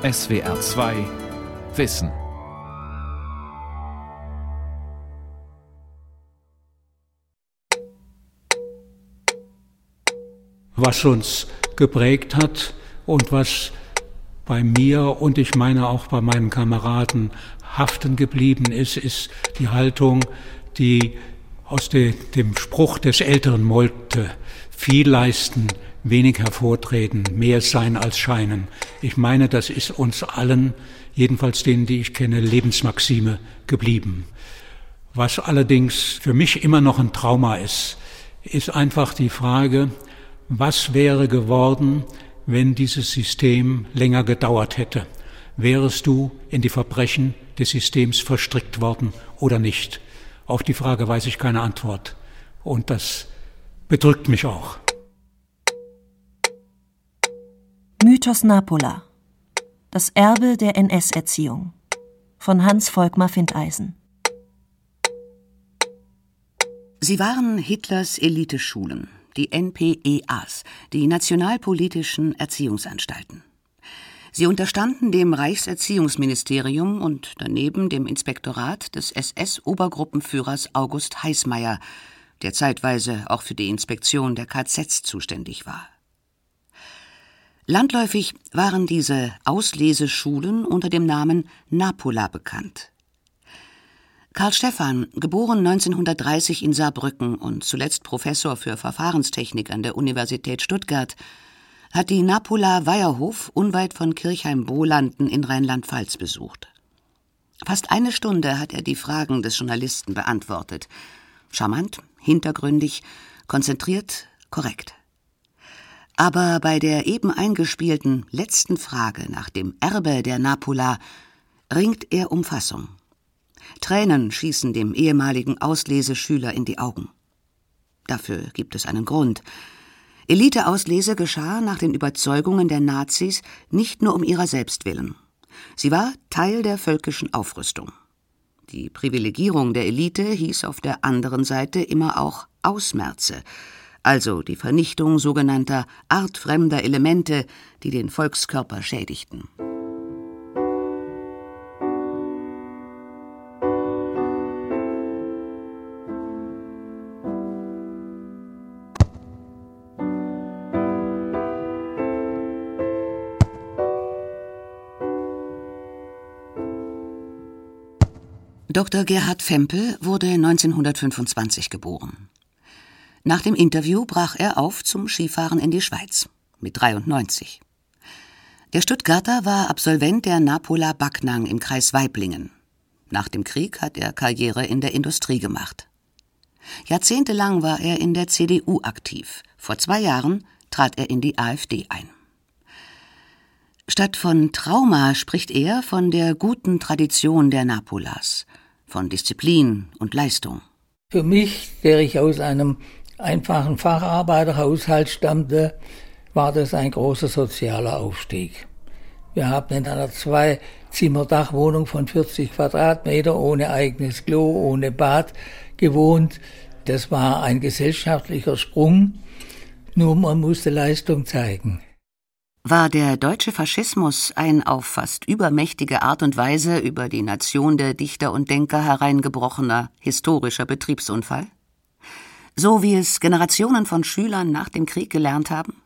SWR 2 Wissen. Was uns geprägt hat und was bei mir und ich meine auch bei meinen Kameraden haften geblieben ist, ist die Haltung, die aus de, dem Spruch des älteren Molte viel leisten, wenig hervortreten, mehr sein als scheinen. Ich meine, das ist uns allen, jedenfalls denen, die ich kenne, Lebensmaxime geblieben. Was allerdings für mich immer noch ein Trauma ist, ist einfach die Frage, was wäre geworden, wenn dieses System länger gedauert hätte? Wärest du in die Verbrechen des Systems verstrickt worden oder nicht? Auf die Frage weiß ich keine Antwort. Und das bedrückt mich auch. Mythos Napola. Das Erbe der NS-Erziehung. Von Hans Volkmar Findeisen. Sie waren Hitlers Eliteschulen, die NPEAs, die nationalpolitischen Erziehungsanstalten. Sie unterstanden dem Reichserziehungsministerium und daneben dem Inspektorat des SS-Obergruppenführers August Heißmeier, der zeitweise auch für die Inspektion der KZs zuständig war. Landläufig waren diese Ausleseschulen unter dem Namen Napola bekannt. Karl Stephan, geboren 1930 in Saarbrücken und zuletzt Professor für Verfahrenstechnik an der Universität Stuttgart, hat die Napola Weierhof unweit von Kirchheim-Bohlanden in Rheinland-Pfalz besucht. Fast eine Stunde hat er die Fragen des Journalisten beantwortet. Charmant, hintergründig, konzentriert, korrekt. Aber bei der eben eingespielten letzten Frage nach dem Erbe der Napola ringt er um Fassung. Tränen schießen dem ehemaligen Ausleseschüler in die Augen. Dafür gibt es einen Grund. Eliteauslese geschah nach den Überzeugungen der Nazis nicht nur um ihrer selbst willen. Sie war Teil der völkischen Aufrüstung. Die Privilegierung der Elite hieß auf der anderen Seite immer auch Ausmerze, also die Vernichtung sogenannter artfremder Elemente, die den Volkskörper schädigten. Dr. Gerhard Fempel wurde 1925 geboren. Nach dem Interview brach er auf zum Skifahren in die Schweiz mit 93. Der Stuttgarter war Absolvent der Napola Backnang im Kreis Weiblingen. Nach dem Krieg hat er Karriere in der Industrie gemacht. Jahrzehntelang war er in der CDU aktiv. Vor zwei Jahren trat er in die AfD ein. Statt von Trauma spricht er von der guten Tradition der Napolas, von Disziplin und Leistung. Für mich, der ich aus einem einfachen Facharbeiterhaushalt stammte, war das ein großer sozialer Aufstieg. Wir haben in einer Zwei-Zimmer-Dachwohnung von 40 Quadratmeter ohne eigenes Klo, ohne Bad gewohnt. Das war ein gesellschaftlicher Sprung, nur man musste Leistung zeigen. War der deutsche Faschismus ein auf fast übermächtige Art und Weise über die Nation der Dichter und Denker hereingebrochener historischer Betriebsunfall? so wie es Generationen von Schülern nach dem Krieg gelernt haben?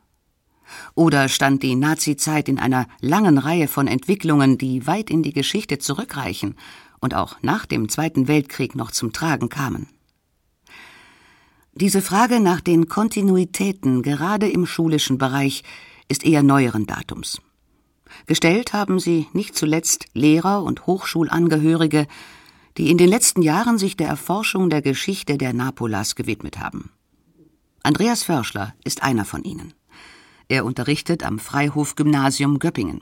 Oder stand die Nazizeit in einer langen Reihe von Entwicklungen, die weit in die Geschichte zurückreichen und auch nach dem Zweiten Weltkrieg noch zum Tragen kamen? Diese Frage nach den Kontinuitäten gerade im schulischen Bereich ist eher neueren Datums. Gestellt haben sie nicht zuletzt Lehrer und Hochschulangehörige, die in den letzten Jahren sich der Erforschung der Geschichte der Napolas gewidmet haben. Andreas Förschler ist einer von ihnen. Er unterrichtet am Freihof-Gymnasium Göppingen.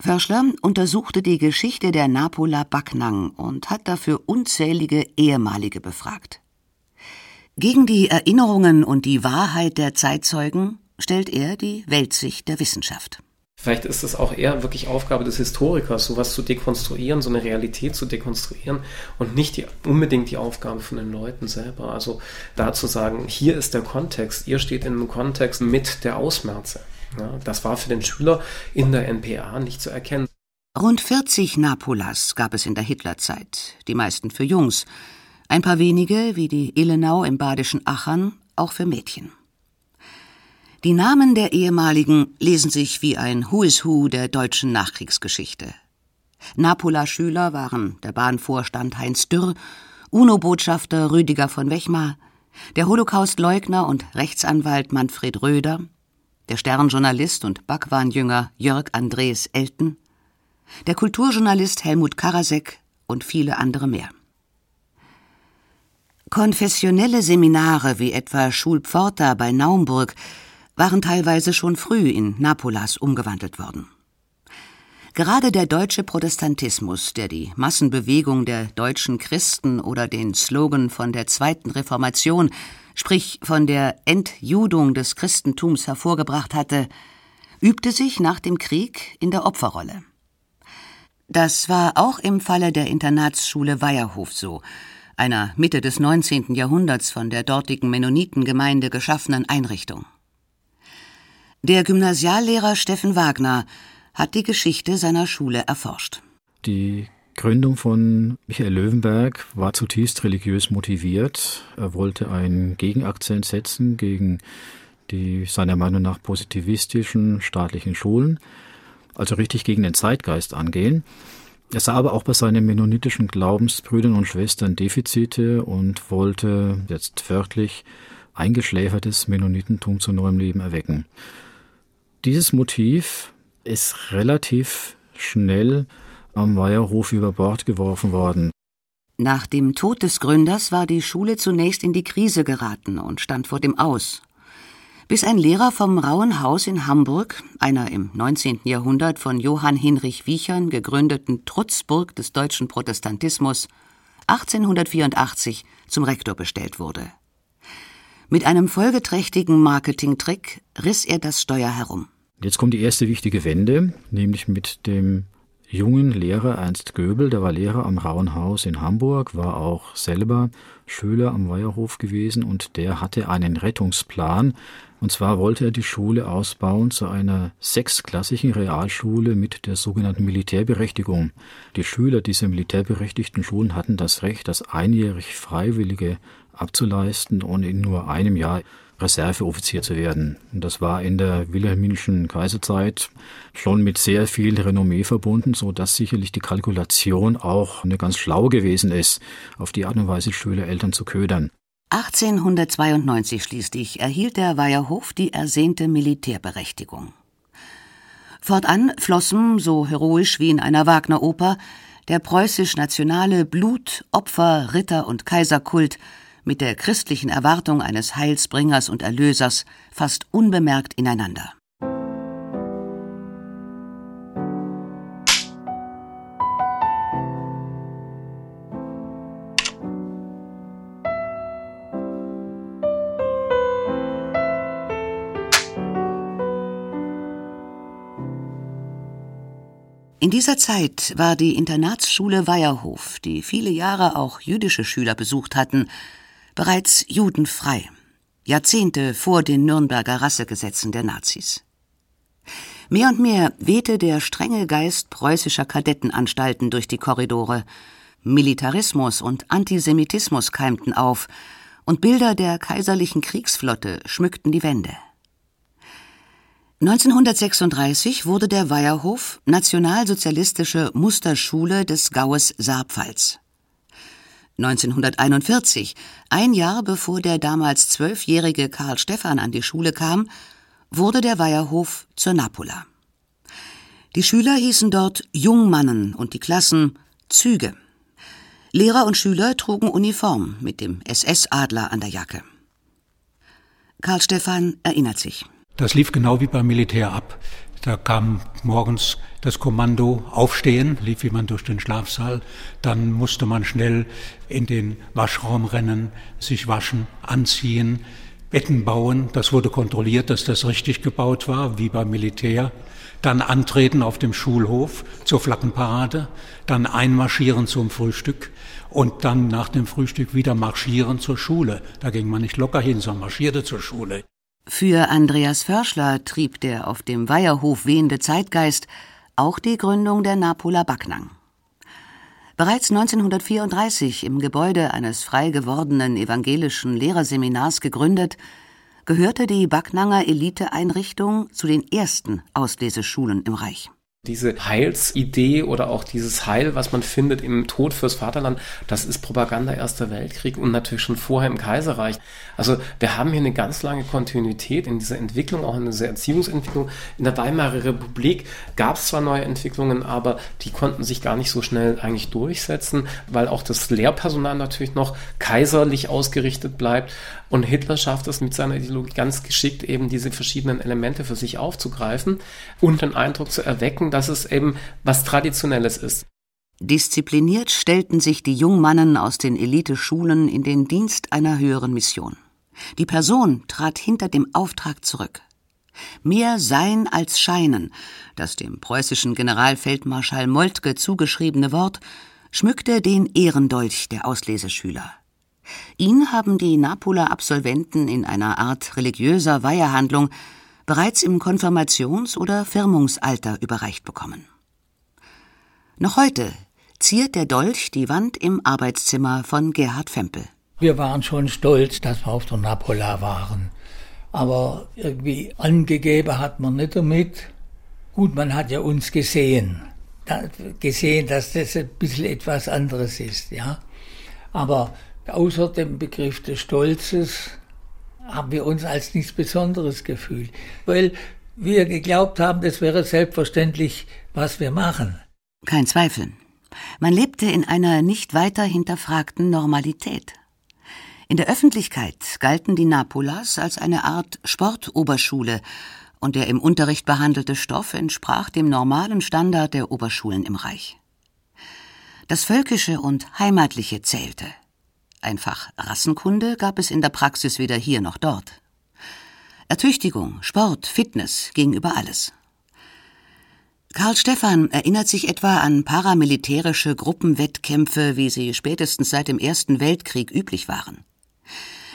Förschler untersuchte die Geschichte der Napola Backnang und hat dafür unzählige ehemalige befragt. Gegen die Erinnerungen und die Wahrheit der Zeitzeugen stellt er die Weltsicht der Wissenschaft. Vielleicht ist es auch eher wirklich Aufgabe des Historikers, sowas zu dekonstruieren, so eine Realität zu dekonstruieren und nicht die, unbedingt die Aufgabe von den Leuten selber. Also da zu sagen, hier ist der Kontext, ihr steht in einem Kontext mit der Ausmerze. Ja, das war für den Schüler in der NPA nicht zu erkennen. Rund 40 Napolas gab es in der Hitlerzeit, die meisten für Jungs, ein paar wenige, wie die Illenau im badischen Achern, auch für Mädchen. Die Namen der ehemaligen lesen sich wie ein Who is Who der deutschen Nachkriegsgeschichte. Napola-Schüler waren der Bahnvorstand Heinz Dürr, UNO-Botschafter Rüdiger von Wechmar, der Holocaust-Leugner und Rechtsanwalt Manfred Röder, der Sternjournalist und Bhagwan-Jünger Jörg Andres Elten, der Kulturjournalist Helmut Karasek und viele andere mehr. Konfessionelle Seminare wie etwa Schulpforta bei Naumburg waren teilweise schon früh in Napolas umgewandelt worden. Gerade der deutsche Protestantismus, der die Massenbewegung der deutschen Christen oder den Slogan von der zweiten Reformation, sprich von der Entjudung des Christentums hervorgebracht hatte, übte sich nach dem Krieg in der Opferrolle. Das war auch im Falle der Internatsschule Weierhof so, einer Mitte des 19. Jahrhunderts von der dortigen Mennonitengemeinde geschaffenen Einrichtung. Der Gymnasiallehrer Steffen Wagner hat die Geschichte seiner Schule erforscht. Die Gründung von Michael Löwenberg war zutiefst religiös motiviert. Er wollte einen Gegenakzent setzen gegen die seiner Meinung nach positivistischen staatlichen Schulen, also richtig gegen den Zeitgeist angehen. Er sah aber auch bei seinen mennonitischen Glaubensbrüdern und Schwestern Defizite und wollte jetzt wörtlich eingeschläfertes Mennonitentum zu neuem Leben erwecken. Dieses Motiv ist relativ schnell am Weierhof über Bord geworfen worden. Nach dem Tod des Gründers war die Schule zunächst in die Krise geraten und stand vor dem Aus. Bis ein Lehrer vom Rauen Haus in Hamburg, einer im 19. Jahrhundert von Johann Hinrich Wiechern gegründeten Trutzburg des deutschen Protestantismus, 1884 zum Rektor bestellt wurde. Mit einem folgeträchtigen Marketingtrick riss er das Steuer herum. Jetzt kommt die erste wichtige Wende, nämlich mit dem jungen Lehrer Ernst Göbel, der war Lehrer am Rauenhaus in Hamburg, war auch selber Schüler am Weierhof gewesen und der hatte einen Rettungsplan. Und zwar wollte er die Schule ausbauen zu einer sechsklassigen Realschule mit der sogenannten Militärberechtigung. Die Schüler dieser militärberechtigten Schulen hatten das Recht, das einjährig Freiwillige abzuleisten und in nur einem Jahr Reserveoffizier zu werden. Und das war in der wilhelminischen Kaiserzeit schon mit sehr viel Renommee verbunden, so dass sicherlich die Kalkulation auch eine ganz schlau gewesen ist, auf die Art und Weise Schüler Eltern zu ködern. 1892 schließlich erhielt der Weierhof die ersehnte Militärberechtigung. Fortan flossen, so heroisch wie in einer Wagner-Oper, der preußisch-nationale Blut-, Opfer-, Ritter- und Kaiserkult mit der christlichen Erwartung eines Heilsbringers und Erlösers fast unbemerkt ineinander. In dieser Zeit war die Internatsschule Weierhof, die viele Jahre auch jüdische Schüler besucht hatten, bereits judenfrei, Jahrzehnte vor den Nürnberger Rassegesetzen der Nazis. Mehr und mehr wehte der strenge Geist preußischer Kadettenanstalten durch die Korridore. Militarismus und Antisemitismus keimten auf, und Bilder der kaiserlichen Kriegsflotte schmückten die Wände. 1936 wurde der Weierhof nationalsozialistische Musterschule des Gaues Saarpfalz. 1941, ein Jahr bevor der damals zwölfjährige Karl Stephan an die Schule kam, wurde der Weierhof zur Napola. Die Schüler hießen dort Jungmannen und die Klassen Züge. Lehrer und Schüler trugen Uniform mit dem SS-Adler an der Jacke. Karl Stephan erinnert sich. Das lief genau wie beim Militär ab. Da kam morgens das Kommando aufstehen, lief jemand durch den Schlafsaal, dann musste man schnell in den Waschraum rennen, sich waschen, anziehen, Betten bauen, das wurde kontrolliert, dass das richtig gebaut war, wie beim Militär, dann antreten auf dem Schulhof zur Flaggenparade, dann einmarschieren zum Frühstück. Und dann nach dem Frühstück wieder marschieren zur Schule. Da ging man nicht locker hin, sondern marschierte zur Schule. Für Andreas Förschler trieb der auf dem Weiherhof wehende Zeitgeist auch die Gründung der Napola Backnang. Bereits 1934 im Gebäude eines frei gewordenen evangelischen Lehrerseminars gegründet, gehörte die Backnanger Eliteeinrichtung zu den ersten Ausleseschulen im Reich. Diese Heilsidee oder auch dieses Heil, was man findet im Tod fürs Vaterland, das ist Propaganda Erster Weltkrieg und natürlich schon vorher im Kaiserreich. Also wir haben hier eine ganz lange Kontinuität in dieser Entwicklung, auch in dieser Erziehungsentwicklung. In der Weimarer Republik gab es zwar neue Entwicklungen, aber die konnten sich gar nicht so schnell eigentlich durchsetzen, weil auch das Lehrpersonal natürlich noch kaiserlich ausgerichtet bleibt. Und Hitler schafft es mit seiner Ideologie ganz geschickt, eben diese verschiedenen Elemente für sich aufzugreifen und den Eindruck zu erwecken, dass es eben was Traditionelles ist. Diszipliniert stellten sich die Jungmannen aus den Eliteschulen in den Dienst einer höheren Mission. Die Person trat hinter dem Auftrag zurück. Mehr Sein als Scheinen, das dem preußischen Generalfeldmarschall Moltke zugeschriebene Wort, schmückte den Ehrendolch der Ausleseschüler. Ihn haben die Napoler Absolventen in einer Art religiöser Weihehandlung bereits im Konfirmations- oder Firmungsalter überreicht bekommen. Noch heute ziert der Dolch die Wand im Arbeitszimmer von Gerhard Fempel. Wir waren schon stolz, dass wir auf der Napola waren. Aber irgendwie angegeben hat man nicht damit. Gut, man hat ja uns gesehen. gesehen, dass das ein bisschen etwas anderes ist, ja. Aber außer dem Begriff des Stolzes haben wir uns als nichts Besonderes gefühlt, weil wir geglaubt haben, das wäre selbstverständlich, was wir machen. Kein Zweifel. Man lebte in einer nicht weiter hinterfragten Normalität. In der Öffentlichkeit galten die Napolas als eine Art Sportoberschule, und der im Unterricht behandelte Stoff entsprach dem normalen Standard der Oberschulen im Reich. Das Völkische und Heimatliche zählte. Einfach Rassenkunde gab es in der Praxis weder hier noch dort. Ertüchtigung, Sport, Fitness ging über alles. Karl Stephan erinnert sich etwa an paramilitärische Gruppenwettkämpfe, wie sie spätestens seit dem Ersten Weltkrieg üblich waren.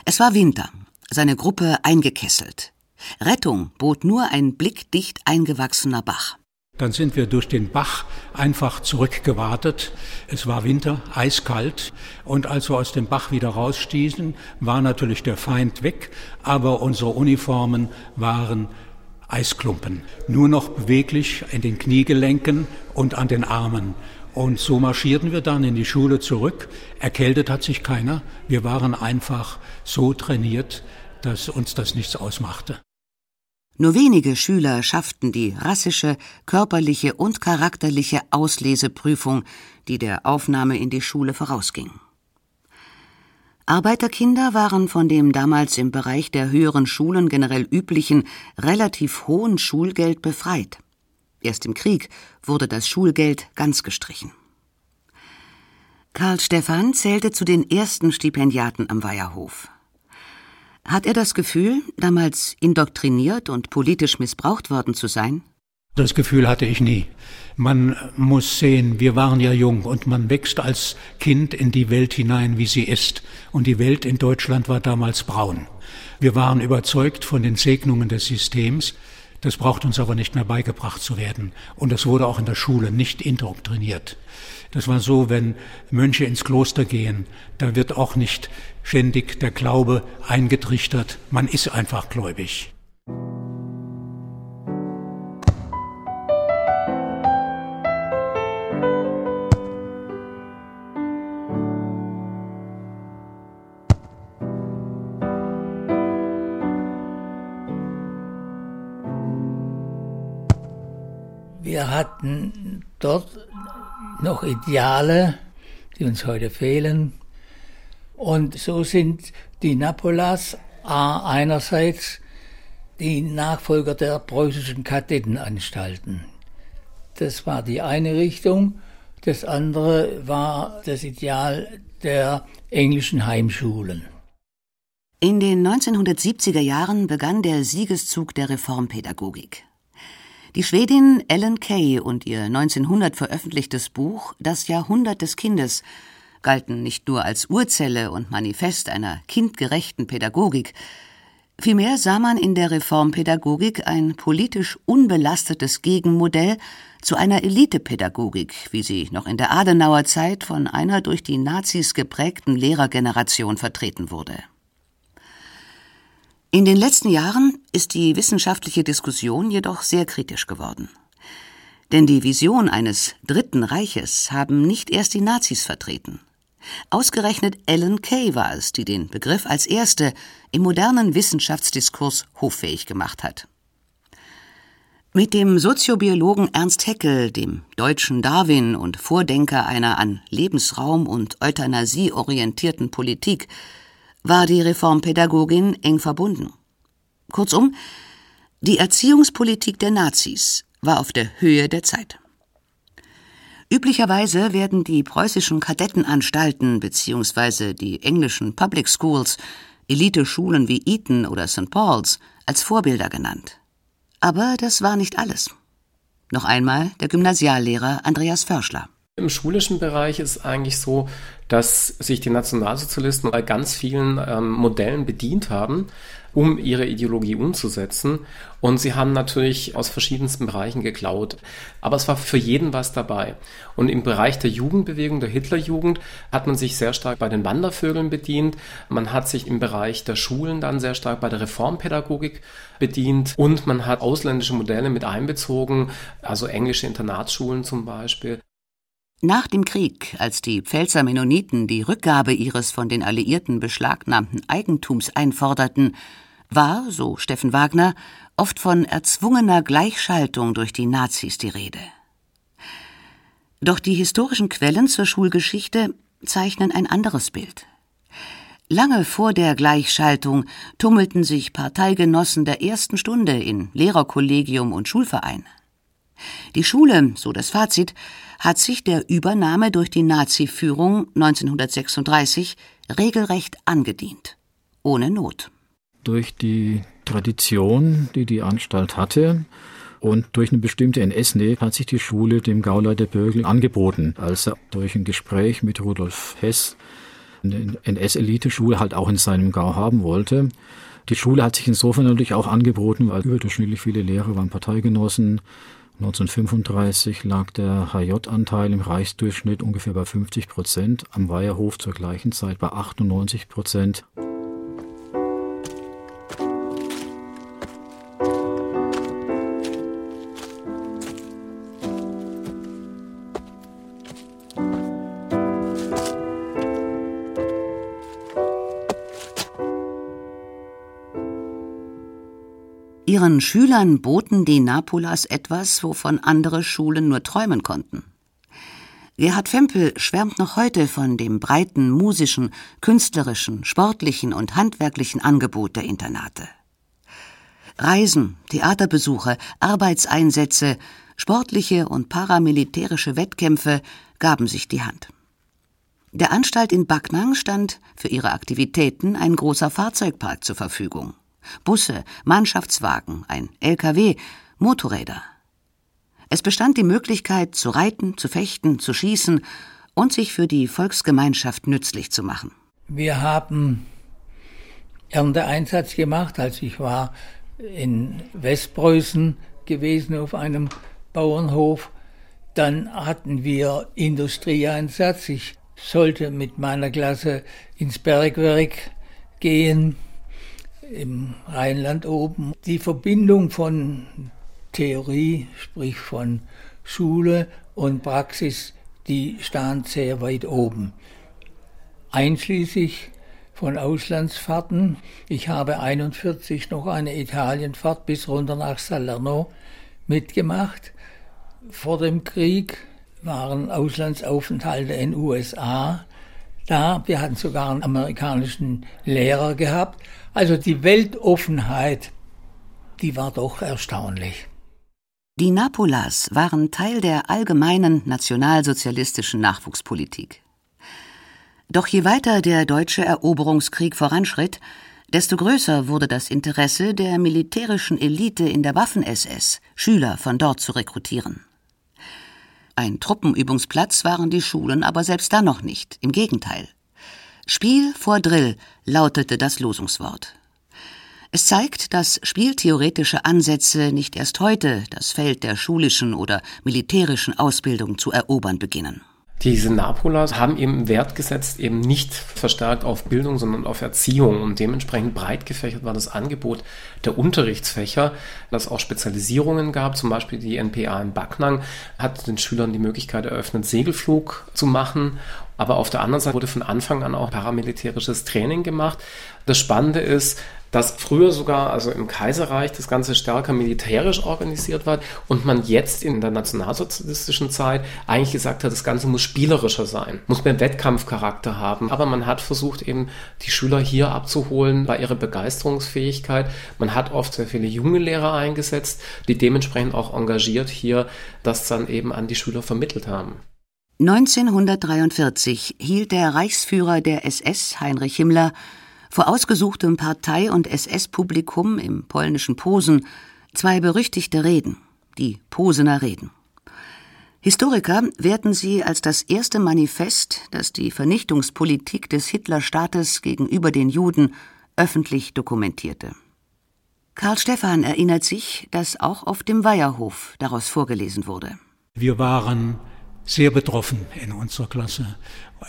Es war Winter, seine Gruppe eingekesselt. Rettung bot nur ein blickdicht eingewachsener Bach. Dann sind wir durch den Bach einfach zurückgewartet. Es war Winter, eiskalt. Und als wir aus dem Bach wieder rausstießen, war natürlich der Feind weg, aber unsere Uniformen waren Eisklumpen. Nur noch beweglich in den Kniegelenken und an den Armen. Und so marschierten wir dann in die Schule zurück. Erkältet hat sich keiner. Wir waren einfach so trainiert, dass uns das nichts ausmachte. Nur wenige Schüler schafften die rassische, körperliche und charakterliche Ausleseprüfung, die der Aufnahme in die Schule vorausging. Arbeiterkinder waren von dem damals im Bereich der höheren Schulen generell üblichen relativ hohen Schulgeld befreit. Erst im Krieg wurde das Schulgeld ganz gestrichen. Karl Stephan zählte zu den ersten Stipendiaten am Weiherhof. Hat er das Gefühl, damals indoktriniert und politisch missbraucht worden zu sein? Das Gefühl hatte ich nie. Man muss sehen, wir waren ja jung und man wächst als Kind in die Welt hinein, wie sie ist. Und die Welt in Deutschland war damals braun. Wir waren überzeugt von den Segnungen des Systems. Das braucht uns aber nicht mehr beigebracht zu werden. Und das wurde auch in der Schule nicht indoktriniert. Das war so, wenn Mönche ins Kloster gehen, da wird auch nicht ständig der Glaube eingetrichtert. Man ist einfach gläubig. Hatten dort noch Ideale, die uns heute fehlen. Und so sind die Napolas einerseits die Nachfolger der preußischen Kadettenanstalten. Das war die eine Richtung. Das andere war das Ideal der englischen Heimschulen. In den 1970er Jahren begann der Siegeszug der Reformpädagogik. Die Schwedin Ellen Kay und ihr 1900 veröffentlichtes Buch Das Jahrhundert des Kindes galten nicht nur als Urzelle und Manifest einer kindgerechten Pädagogik, Vielmehr sah man in der Reformpädagogik ein politisch unbelastetes Gegenmodell zu einer Elitepädagogik, wie sie noch in der Adenauer Zeit von einer durch die Nazis geprägten Lehrergeneration vertreten wurde. In den letzten Jahren ist die wissenschaftliche Diskussion jedoch sehr kritisch geworden. Denn die Vision eines Dritten Reiches haben nicht erst die Nazis vertreten. Ausgerechnet Ellen Kay war es, die den Begriff als erste im modernen Wissenschaftsdiskurs hoffähig gemacht hat. Mit dem Soziobiologen Ernst Haeckel, dem deutschen Darwin und Vordenker einer an Lebensraum und Euthanasie orientierten Politik, war die Reformpädagogin eng verbunden. Kurzum, die Erziehungspolitik der Nazis war auf der Höhe der Zeit. Üblicherweise werden die preußischen Kadettenanstalten bzw. die englischen Public Schools, Elite-Schulen wie Eton oder St. Paul's, als Vorbilder genannt. Aber das war nicht alles. Noch einmal der Gymnasiallehrer Andreas Förschler. Im schulischen Bereich ist eigentlich so, dass sich die Nationalsozialisten bei ganz vielen ähm, Modellen bedient haben, um ihre Ideologie umzusetzen. Und sie haben natürlich aus verschiedensten Bereichen geklaut. Aber es war für jeden was dabei. Und im Bereich der Jugendbewegung, der Hitlerjugend, hat man sich sehr stark bei den Wandervögeln bedient. Man hat sich im Bereich der Schulen dann sehr stark bei der Reformpädagogik bedient. Und man hat ausländische Modelle mit einbezogen, also englische Internatsschulen zum Beispiel. Nach dem Krieg, als die Pfälzer Mennoniten die Rückgabe ihres von den Alliierten beschlagnahmten Eigentums einforderten, war, so Steffen Wagner, oft von erzwungener Gleichschaltung durch die Nazis die Rede. Doch die historischen Quellen zur Schulgeschichte zeichnen ein anderes Bild. Lange vor der Gleichschaltung tummelten sich Parteigenossen der ersten Stunde in Lehrerkollegium und Schulverein. Die Schule, so das Fazit, hat sich der Übernahme durch die Nazi-Führung 1936 regelrecht angedient. Ohne Not. Durch die Tradition, die die Anstalt hatte, und durch eine bestimmte NS-Nähe hat sich die Schule dem Gauleiter Bürgel angeboten, als er durch ein Gespräch mit Rudolf Hess eine NS-Elite-Schule halt auch in seinem Gau haben wollte. Die Schule hat sich insofern natürlich auch angeboten, weil überdurchschnittlich viele Lehrer waren Parteigenossen, 1935 lag der HJ-Anteil im Reichsdurchschnitt ungefähr bei 50 Prozent, am Weiherhof zur gleichen Zeit bei 98 Prozent. Ihren Schülern boten die Napolas etwas, wovon andere Schulen nur träumen konnten. Gerhard Fempel schwärmt noch heute von dem breiten musischen, künstlerischen, sportlichen und handwerklichen Angebot der Internate. Reisen, Theaterbesuche, Arbeitseinsätze, sportliche und paramilitärische Wettkämpfe gaben sich die Hand. Der Anstalt in Backnang stand für ihre Aktivitäten ein großer Fahrzeugpark zur Verfügung. Busse, Mannschaftswagen, ein LKW, Motorräder. Es bestand die Möglichkeit, zu reiten, zu fechten, zu schießen und sich für die Volksgemeinschaft nützlich zu machen. Wir haben Ernteeinsatz gemacht, als ich war in Westpreußen gewesen auf einem Bauernhof. Dann hatten wir Industrieeinsatz. Ich sollte mit meiner Klasse ins Bergwerk gehen im Rheinland oben. Die Verbindung von Theorie, sprich von Schule und Praxis, die stand sehr weit oben. Einschließlich von Auslandsfahrten. Ich habe 41 noch eine Italienfahrt bis runter nach Salerno mitgemacht. Vor dem Krieg waren Auslandsaufenthalte in USA da. Wir hatten sogar einen amerikanischen Lehrer gehabt. Also die Weltoffenheit, die war doch erstaunlich. Die Napolas waren Teil der allgemeinen nationalsozialistischen Nachwuchspolitik. Doch je weiter der deutsche Eroberungskrieg voranschritt, desto größer wurde das Interesse der militärischen Elite in der Waffen-SS, Schüler von dort zu rekrutieren. Ein Truppenübungsplatz waren die Schulen aber selbst dann noch nicht, im Gegenteil. Spiel vor Drill lautete das Losungswort. Es zeigt, dass spieltheoretische Ansätze nicht erst heute das Feld der schulischen oder militärischen Ausbildung zu erobern beginnen. Diese Napolas haben eben Wert gesetzt, eben nicht verstärkt auf Bildung, sondern auf Erziehung. Und dementsprechend breit gefächert war das Angebot der Unterrichtsfächer, dass auch Spezialisierungen gab. Zum Beispiel die NPA in Backnang hat den Schülern die Möglichkeit eröffnet, Segelflug zu machen. Aber auf der anderen Seite wurde von Anfang an auch paramilitärisches Training gemacht. Das Spannende ist, dass früher sogar, also im Kaiserreich, das Ganze stärker militärisch organisiert war und man jetzt in der nationalsozialistischen Zeit eigentlich gesagt hat, das Ganze muss spielerischer sein, muss mehr Wettkampfcharakter haben. Aber man hat versucht, eben die Schüler hier abzuholen bei ihrer Begeisterungsfähigkeit. Man hat oft sehr viele junge Lehrer eingesetzt, die dementsprechend auch engagiert hier das dann eben an die Schüler vermittelt haben. 1943 hielt der Reichsführer der SS, Heinrich Himmler, vor ausgesuchtem Partei- und SS-Publikum im polnischen Posen zwei berüchtigte Reden, die Posener Reden. Historiker werten sie als das erste Manifest, das die Vernichtungspolitik des Hitlerstaates gegenüber den Juden öffentlich dokumentierte. Karl Stephan erinnert sich, dass auch auf dem Weiherhof daraus vorgelesen wurde. Wir waren sehr betroffen in unserer Klasse.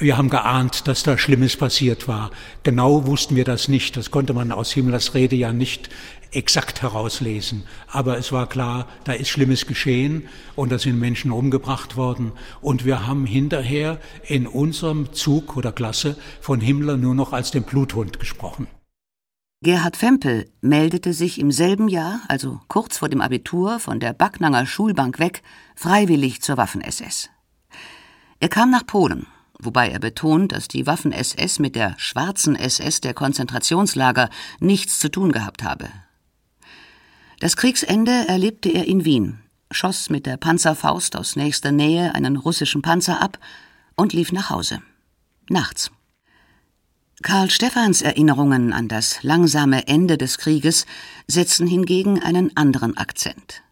Wir haben geahnt, dass da Schlimmes passiert war. Genau wussten wir das nicht. Das konnte man aus Himmlers Rede ja nicht exakt herauslesen. Aber es war klar, da ist Schlimmes geschehen und da sind Menschen umgebracht worden. Und wir haben hinterher in unserem Zug oder Klasse von Himmler nur noch als dem Bluthund gesprochen. Gerhard Fempel meldete sich im selben Jahr, also kurz vor dem Abitur, von der Backnanger Schulbank weg, freiwillig zur Waffen-SS. Er kam nach Polen, wobei er betont, dass die Waffen-SS mit der schwarzen SS der Konzentrationslager nichts zu tun gehabt habe. Das Kriegsende erlebte er in Wien, schoss mit der Panzerfaust aus nächster Nähe einen russischen Panzer ab und lief nach Hause. Nachts. Karl Stephans Erinnerungen an das langsame Ende des Krieges setzen hingegen einen anderen Akzent.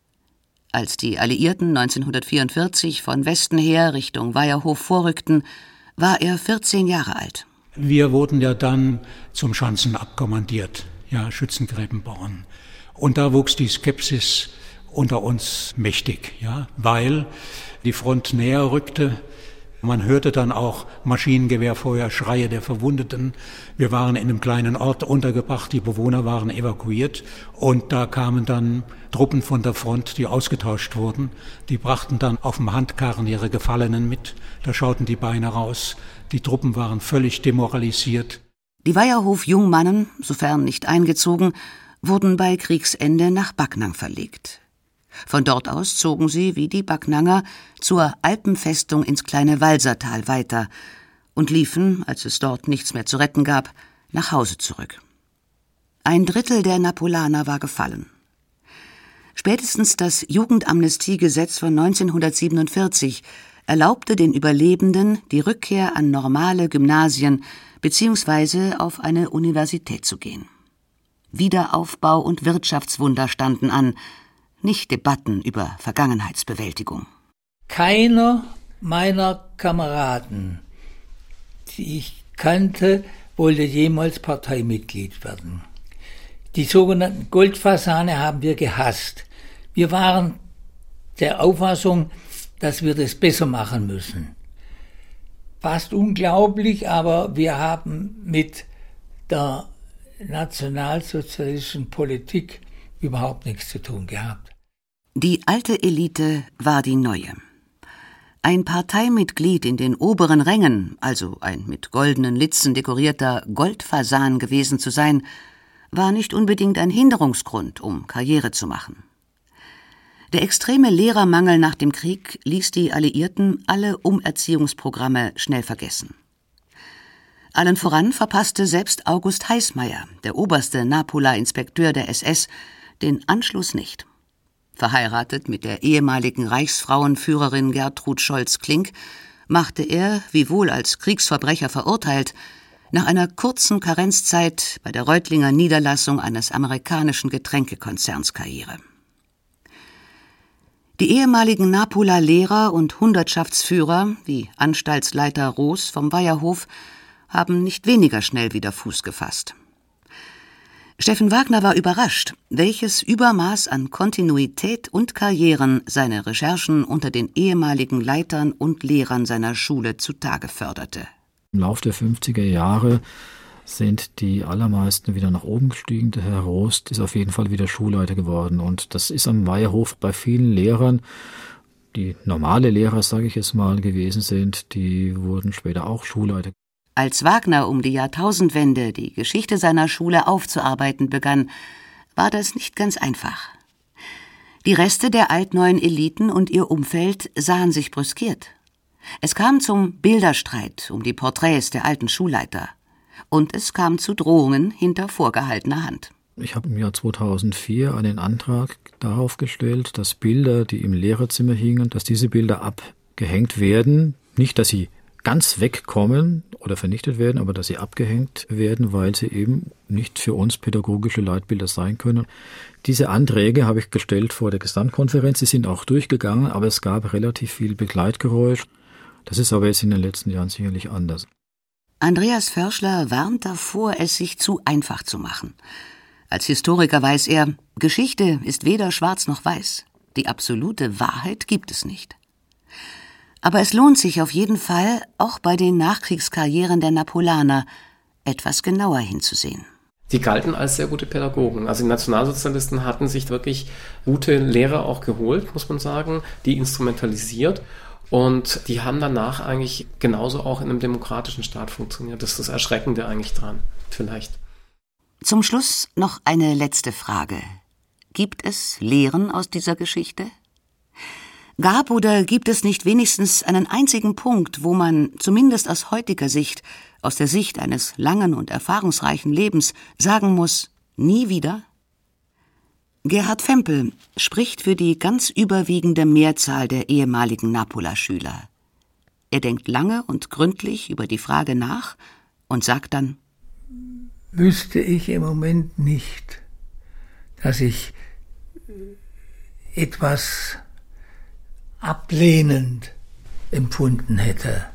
Als die Alliierten 1944 von Westen her Richtung Weiherhof vorrückten, war er 14 Jahre alt. Wir wurden ja dann zum Schanzen abkommandiert, ja, Schützengräben bauen. Und da wuchs die Skepsis unter uns mächtig, ja, weil die Front näher rückte, man hörte dann auch Maschinengewehrfeuer, Schreie der Verwundeten. Wir waren in einem kleinen Ort untergebracht, die Bewohner waren evakuiert und da kamen dann Truppen von der Front, die ausgetauscht wurden. Die brachten dann auf dem Handkarren ihre Gefallenen mit. Da schauten die Beine raus. Die Truppen waren völlig demoralisiert. Die Weierhof-Jungmannen, sofern nicht eingezogen, wurden bei Kriegsende nach Backnang verlegt. Von dort aus zogen sie, wie die Backnanger, zur Alpenfestung ins kleine Walsertal weiter und liefen, als es dort nichts mehr zu retten gab, nach Hause zurück. Ein Drittel der Napolaner war gefallen. Spätestens das Jugendamnestiegesetz von 1947 erlaubte den Überlebenden die Rückkehr an normale Gymnasien bzw. auf eine Universität zu gehen. Wiederaufbau und Wirtschaftswunder standen an, nicht Debatten über Vergangenheitsbewältigung. Keiner meiner Kameraden, die ich kannte, wollte jemals Parteimitglied werden. Die sogenannten Goldfasane haben wir gehasst. Wir waren der Auffassung, dass wir das besser machen müssen. Fast unglaublich, aber wir haben mit der nationalsozialistischen Politik überhaupt nichts zu tun gehabt. Die alte Elite war die neue. Ein Parteimitglied in den oberen Rängen, also ein mit goldenen Litzen dekorierter Goldfasan gewesen zu sein, war nicht unbedingt ein Hinderungsgrund, um Karriere zu machen. Der extreme Lehrermangel nach dem Krieg ließ die Alliierten alle Umerziehungsprogramme schnell vergessen. Allen voran verpasste selbst August Heißmeier, der oberste Napola-Inspekteur der SS, den Anschluss nicht. Verheiratet mit der ehemaligen Reichsfrauenführerin Gertrud Scholz-Klink, machte er, wiewohl als Kriegsverbrecher verurteilt, nach einer kurzen Karenzzeit bei der Reutlinger Niederlassung eines amerikanischen Getränkekonzerns Karriere. Die ehemaligen Napola Lehrer und Hundertschaftsführer, wie Anstaltsleiter Roos vom Weiherhof, haben nicht weniger schnell wieder Fuß gefasst. Steffen Wagner war überrascht, welches Übermaß an Kontinuität und Karrieren seine Recherchen unter den ehemaligen Leitern und Lehrern seiner Schule zutage förderte. Im Lauf der 50er Jahre sind die allermeisten wieder nach oben gestiegen. Der Herr Rost ist auf jeden Fall wieder Schulleiter geworden. Und das ist am Weierhof bei vielen Lehrern, die normale Lehrer, sage ich es mal, gewesen sind, die wurden später auch Schulleiter. Als Wagner um die Jahrtausendwende die Geschichte seiner Schule aufzuarbeiten begann, war das nicht ganz einfach. Die Reste der altneuen Eliten und ihr Umfeld sahen sich brüskiert. Es kam zum Bilderstreit um die Porträts der alten Schulleiter. Und es kam zu Drohungen hinter vorgehaltener Hand. Ich habe im Jahr 2004 einen Antrag darauf gestellt, dass Bilder, die im Lehrerzimmer hingen, dass diese Bilder abgehängt werden. Nicht, dass sie ganz wegkommen oder vernichtet werden, aber dass sie abgehängt werden, weil sie eben nicht für uns pädagogische Leitbilder sein können. Diese Anträge habe ich gestellt vor der Gesamtkonferenz, sie sind auch durchgegangen, aber es gab relativ viel Begleitgeräusch. Das ist aber jetzt in den letzten Jahren sicherlich anders. Andreas Förschler warnt davor, es sich zu einfach zu machen. Als Historiker weiß er, Geschichte ist weder schwarz noch weiß. Die absolute Wahrheit gibt es nicht. Aber es lohnt sich auf jeden Fall, auch bei den Nachkriegskarrieren der Napolaner etwas genauer hinzusehen. Die galten als sehr gute Pädagogen. Also die Nationalsozialisten hatten sich wirklich gute Lehrer auch geholt, muss man sagen, die instrumentalisiert. Und die haben danach eigentlich genauso auch in einem demokratischen Staat funktioniert. Das ist das Erschreckende eigentlich dran, vielleicht. Zum Schluss noch eine letzte Frage. Gibt es Lehren aus dieser Geschichte? Gab oder gibt es nicht wenigstens einen einzigen Punkt, wo man, zumindest aus heutiger Sicht, aus der Sicht eines langen und erfahrungsreichen Lebens, sagen muss, nie wieder? Gerhard Fempel spricht für die ganz überwiegende Mehrzahl der ehemaligen Napola-Schüler. Er denkt lange und gründlich über die Frage nach und sagt dann, wüsste ich im Moment nicht, dass ich etwas ablehnend empfunden hätte.